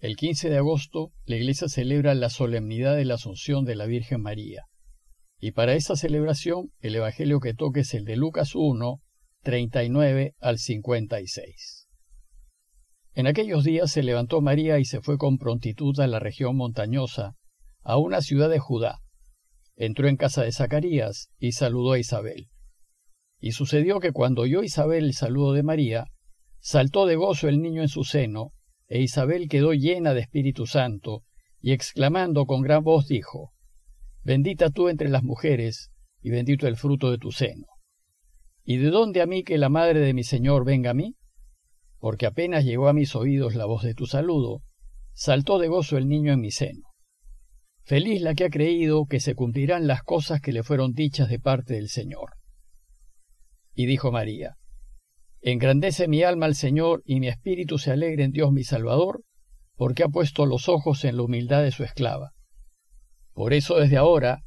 El 15 de agosto, la Iglesia celebra la solemnidad de la Asunción de la Virgen María. Y para esta celebración, el Evangelio que toque es el de Lucas 1, 39 al 56. En aquellos días se levantó María y se fue con prontitud a la región montañosa, a una ciudad de Judá. Entró en casa de Zacarías y saludó a Isabel. Y sucedió que cuando oyó Isabel el saludo de María, saltó de gozo el niño en su seno, e Isabel quedó llena de Espíritu Santo, y exclamando con gran voz dijo, Bendita tú entre las mujeres, y bendito el fruto de tu seno. ¿Y de dónde a mí que la madre de mi Señor venga a mí? Porque apenas llegó a mis oídos la voz de tu saludo, saltó de gozo el niño en mi seno. Feliz la que ha creído que se cumplirán las cosas que le fueron dichas de parte del Señor. Y dijo María, Engrandece mi alma al Señor y mi espíritu se alegre en Dios mi Salvador, porque ha puesto los ojos en la humildad de su esclava. Por eso desde ahora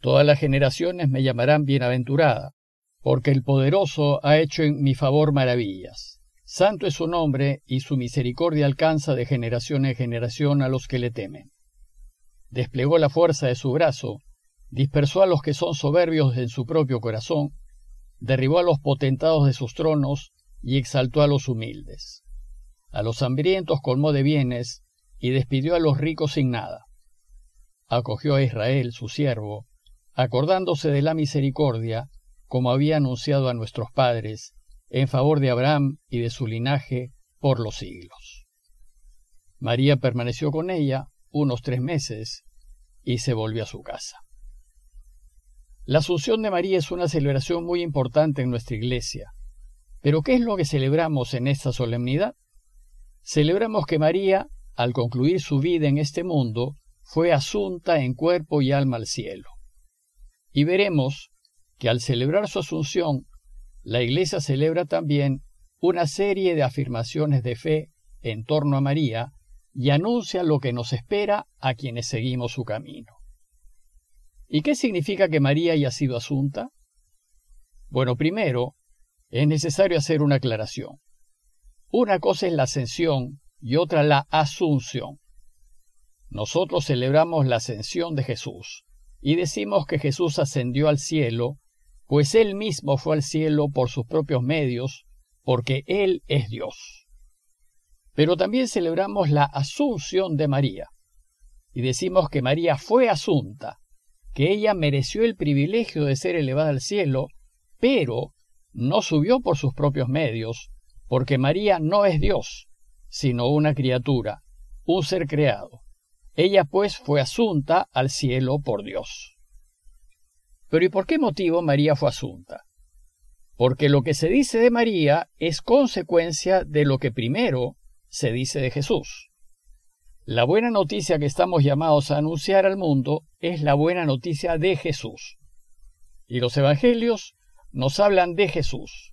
todas las generaciones me llamarán bienaventurada, porque el poderoso ha hecho en mi favor maravillas. Santo es su nombre y su misericordia alcanza de generación en generación a los que le temen. Desplegó la fuerza de su brazo, dispersó a los que son soberbios en su propio corazón, derribó a los potentados de sus tronos, y exaltó a los humildes. A los hambrientos colmó de bienes y despidió a los ricos sin nada. Acogió a Israel, su siervo, acordándose de la misericordia, como había anunciado a nuestros padres, en favor de Abraham y de su linaje por los siglos. María permaneció con ella unos tres meses y se volvió a su casa. La Asunción de María es una celebración muy importante en nuestra iglesia. Pero ¿qué es lo que celebramos en esta solemnidad? Celebramos que María, al concluir su vida en este mundo, fue asunta en cuerpo y alma al cielo. Y veremos que al celebrar su asunción, la Iglesia celebra también una serie de afirmaciones de fe en torno a María y anuncia lo que nos espera a quienes seguimos su camino. ¿Y qué significa que María haya sido asunta? Bueno, primero, es necesario hacer una aclaración. Una cosa es la ascensión y otra la asunción. Nosotros celebramos la ascensión de Jesús y decimos que Jesús ascendió al cielo, pues Él mismo fue al cielo por sus propios medios, porque Él es Dios. Pero también celebramos la asunción de María y decimos que María fue asunta, que ella mereció el privilegio de ser elevada al cielo, pero no subió por sus propios medios, porque María no es Dios, sino una criatura, un ser creado. Ella pues fue asunta al cielo por Dios. Pero ¿y por qué motivo María fue asunta? Porque lo que se dice de María es consecuencia de lo que primero se dice de Jesús. La buena noticia que estamos llamados a anunciar al mundo es la buena noticia de Jesús. Y los evangelios nos hablan de Jesús.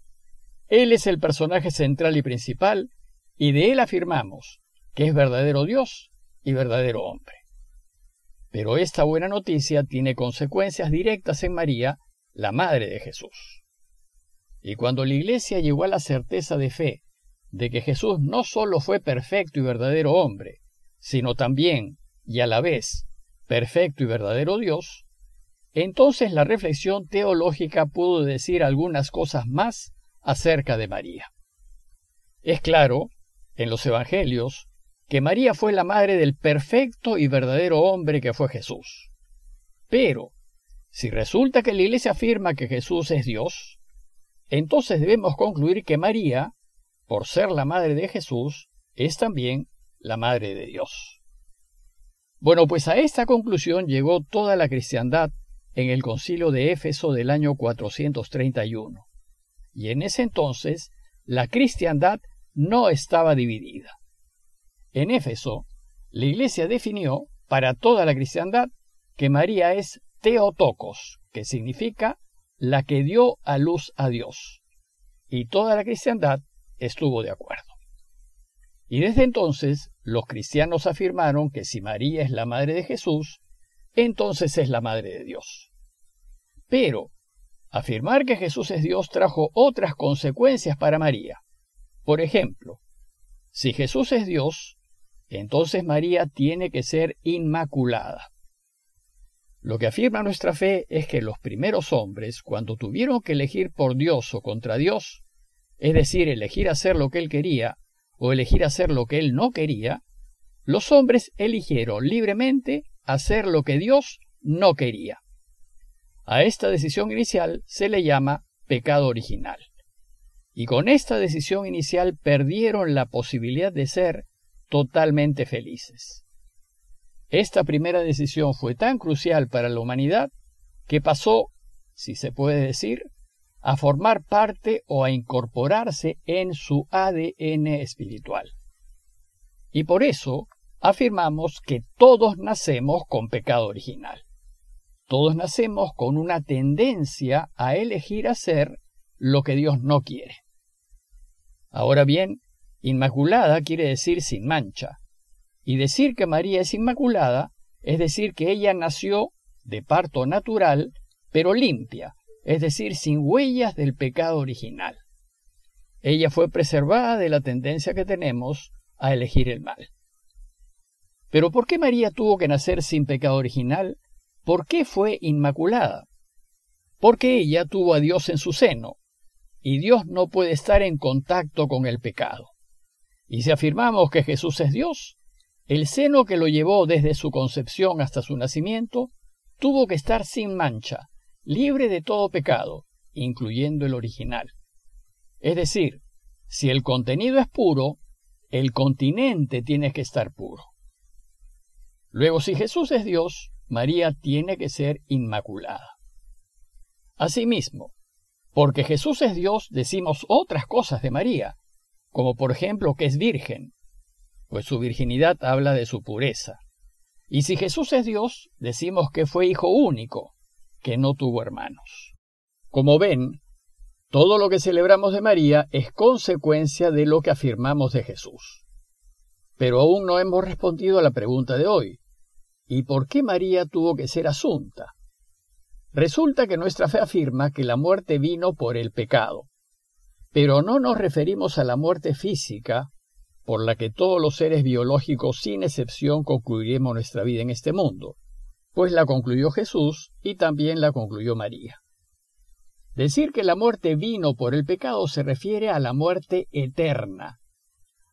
Él es el personaje central y principal, y de él afirmamos que es verdadero Dios y verdadero hombre. Pero esta buena noticia tiene consecuencias directas en María, la madre de Jesús. Y cuando la Iglesia llegó a la certeza de fe de que Jesús no sólo fue perfecto y verdadero hombre, sino también, y a la vez, perfecto y verdadero Dios, entonces la reflexión teológica pudo decir algunas cosas más acerca de María. Es claro, en los Evangelios, que María fue la madre del perfecto y verdadero hombre que fue Jesús. Pero, si resulta que la Iglesia afirma que Jesús es Dios, entonces debemos concluir que María, por ser la madre de Jesús, es también la madre de Dios. Bueno, pues a esta conclusión llegó toda la cristiandad en el concilio de Éfeso del año 431. Y en ese entonces la cristiandad no estaba dividida. En Éfeso, la Iglesia definió para toda la cristiandad que María es Teotocos, que significa la que dio a luz a Dios. Y toda la cristiandad estuvo de acuerdo. Y desde entonces los cristianos afirmaron que si María es la madre de Jesús, entonces es la Madre de Dios. Pero afirmar que Jesús es Dios trajo otras consecuencias para María. Por ejemplo, si Jesús es Dios, entonces María tiene que ser inmaculada. Lo que afirma nuestra fe es que los primeros hombres, cuando tuvieron que elegir por Dios o contra Dios, es decir, elegir hacer lo que él quería o elegir hacer lo que él no quería, los hombres eligieron libremente hacer lo que Dios no quería. A esta decisión inicial se le llama pecado original. Y con esta decisión inicial perdieron la posibilidad de ser totalmente felices. Esta primera decisión fue tan crucial para la humanidad que pasó, si se puede decir, a formar parte o a incorporarse en su ADN espiritual. Y por eso afirmamos que todos nacemos con pecado original. Todos nacemos con una tendencia a elegir hacer lo que Dios no quiere. Ahora bien, inmaculada quiere decir sin mancha, y decir que María es inmaculada es decir que ella nació de parto natural, pero limpia, es decir, sin huellas del pecado original. Ella fue preservada de la tendencia que tenemos a elegir el mal. Pero ¿por qué María tuvo que nacer sin pecado original? ¿Por qué fue inmaculada? Porque ella tuvo a Dios en su seno, y Dios no puede estar en contacto con el pecado. Y si afirmamos que Jesús es Dios, el seno que lo llevó desde su concepción hasta su nacimiento tuvo que estar sin mancha, libre de todo pecado, incluyendo el original. Es decir, si el contenido es puro, el continente tiene que estar puro. Luego, si Jesús es Dios, María tiene que ser inmaculada. Asimismo, porque Jesús es Dios, decimos otras cosas de María, como por ejemplo que es virgen, pues su virginidad habla de su pureza. Y si Jesús es Dios, decimos que fue hijo único, que no tuvo hermanos. Como ven, todo lo que celebramos de María es consecuencia de lo que afirmamos de Jesús. Pero aún no hemos respondido a la pregunta de hoy. ¿Y por qué María tuvo que ser asunta? Resulta que nuestra fe afirma que la muerte vino por el pecado, pero no nos referimos a la muerte física por la que todos los seres biológicos sin excepción concluiremos nuestra vida en este mundo, pues la concluyó Jesús y también la concluyó María. Decir que la muerte vino por el pecado se refiere a la muerte eterna,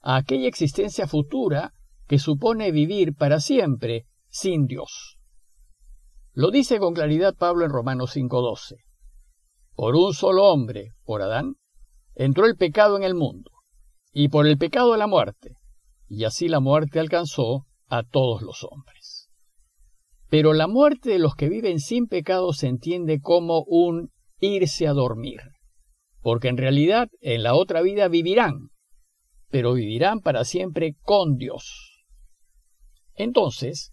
a aquella existencia futura que supone vivir para siempre sin Dios. Lo dice con claridad Pablo en Romanos 5:12. Por un solo hombre, por Adán, entró el pecado en el mundo y por el pecado la muerte, y así la muerte alcanzó a todos los hombres. Pero la muerte de los que viven sin pecado se entiende como un irse a dormir, porque en realidad en la otra vida vivirán, pero vivirán para siempre con Dios. Entonces,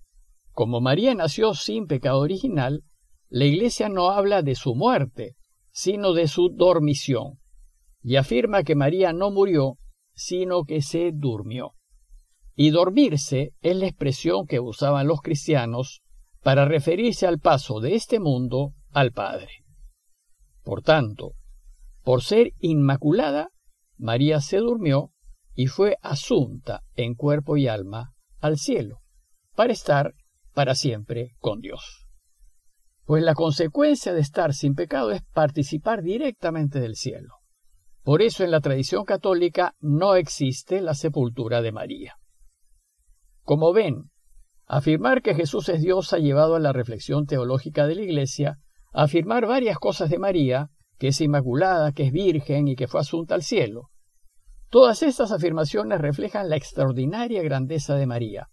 como María nació sin pecado original, la Iglesia no habla de su muerte, sino de su dormición, y afirma que María no murió, sino que se durmió. Y dormirse es la expresión que usaban los cristianos para referirse al paso de este mundo al Padre. Por tanto, por ser inmaculada, María se durmió y fue asunta en cuerpo y alma al cielo, para estar para siempre con Dios. Pues la consecuencia de estar sin pecado es participar directamente del cielo. Por eso en la tradición católica no existe la sepultura de María. Como ven, afirmar que Jesús es Dios ha llevado a la reflexión teológica de la Iglesia a afirmar varias cosas de María, que es inmaculada, que es virgen y que fue asunta al cielo. Todas estas afirmaciones reflejan la extraordinaria grandeza de María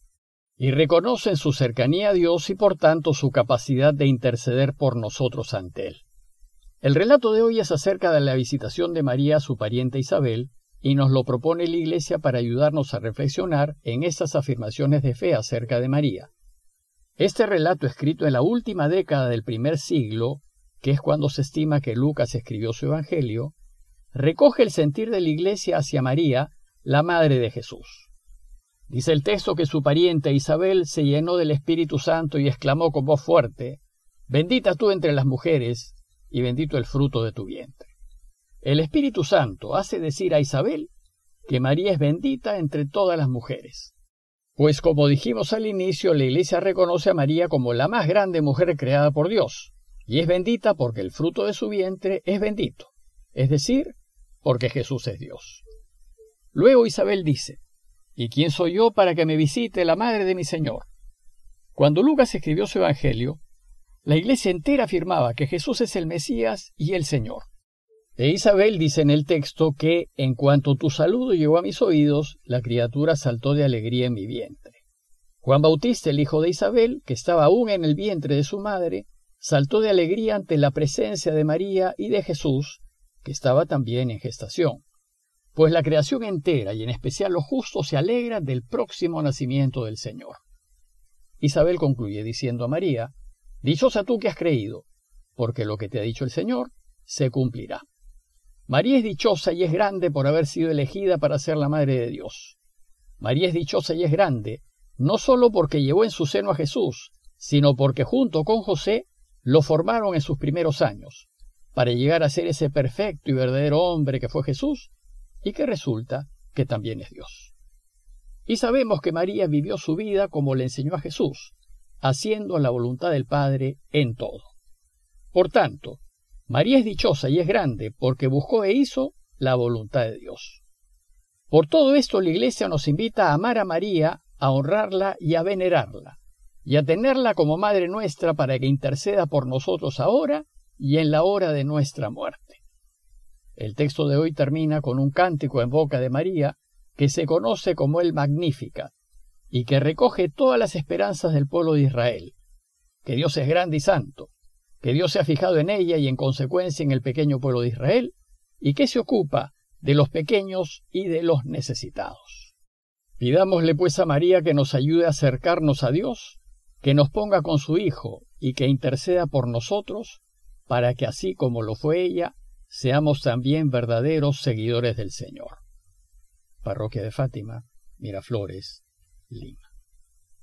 y reconocen su cercanía a Dios y por tanto su capacidad de interceder por nosotros ante Él. El relato de hoy es acerca de la visitación de María a su pariente Isabel, y nos lo propone la Iglesia para ayudarnos a reflexionar en estas afirmaciones de fe acerca de María. Este relato escrito en la última década del primer siglo, que es cuando se estima que Lucas escribió su Evangelio, recoge el sentir de la Iglesia hacia María, la Madre de Jesús. Dice el texto que su pariente Isabel se llenó del Espíritu Santo y exclamó con voz fuerte, Bendita tú entre las mujeres, y bendito el fruto de tu vientre. El Espíritu Santo hace decir a Isabel que María es bendita entre todas las mujeres. Pues como dijimos al inicio, la Iglesia reconoce a María como la más grande mujer creada por Dios, y es bendita porque el fruto de su vientre es bendito, es decir, porque Jesús es Dios. Luego Isabel dice, ¿Y quién soy yo para que me visite la madre de mi Señor? Cuando Lucas escribió su Evangelio, la iglesia entera afirmaba que Jesús es el Mesías y el Señor. E Isabel dice en el texto que, en cuanto tu saludo llegó a mis oídos, la criatura saltó de alegría en mi vientre. Juan Bautista, el hijo de Isabel, que estaba aún en el vientre de su madre, saltó de alegría ante la presencia de María y de Jesús, que estaba también en gestación. Pues la creación entera, y en especial los justos, se alegra del próximo nacimiento del Señor. Isabel concluye diciendo a María, Dichosa tú que has creído, porque lo que te ha dicho el Señor se cumplirá. María es dichosa y es grande por haber sido elegida para ser la Madre de Dios. María es dichosa y es grande, no sólo porque llevó en su seno a Jesús, sino porque junto con José lo formaron en sus primeros años, para llegar a ser ese perfecto y verdadero hombre que fue Jesús, y que resulta que también es Dios. Y sabemos que María vivió su vida como le enseñó a Jesús, haciendo la voluntad del Padre en todo. Por tanto, María es dichosa y es grande porque buscó e hizo la voluntad de Dios. Por todo esto la Iglesia nos invita a amar a María, a honrarla y a venerarla, y a tenerla como Madre nuestra para que interceda por nosotros ahora y en la hora de nuestra muerte. El texto de hoy termina con un cántico en boca de María que se conoce como el Magnífica y que recoge todas las esperanzas del pueblo de Israel, que Dios es grande y santo, que Dios se ha fijado en ella y en consecuencia en el pequeño pueblo de Israel, y que se ocupa de los pequeños y de los necesitados. Pidámosle pues a María que nos ayude a acercarnos a Dios, que nos ponga con su Hijo y que interceda por nosotros, para que así como lo fue ella, seamos también verdaderos seguidores del Señor. Parroquia de Fátima, Miraflores, Lima.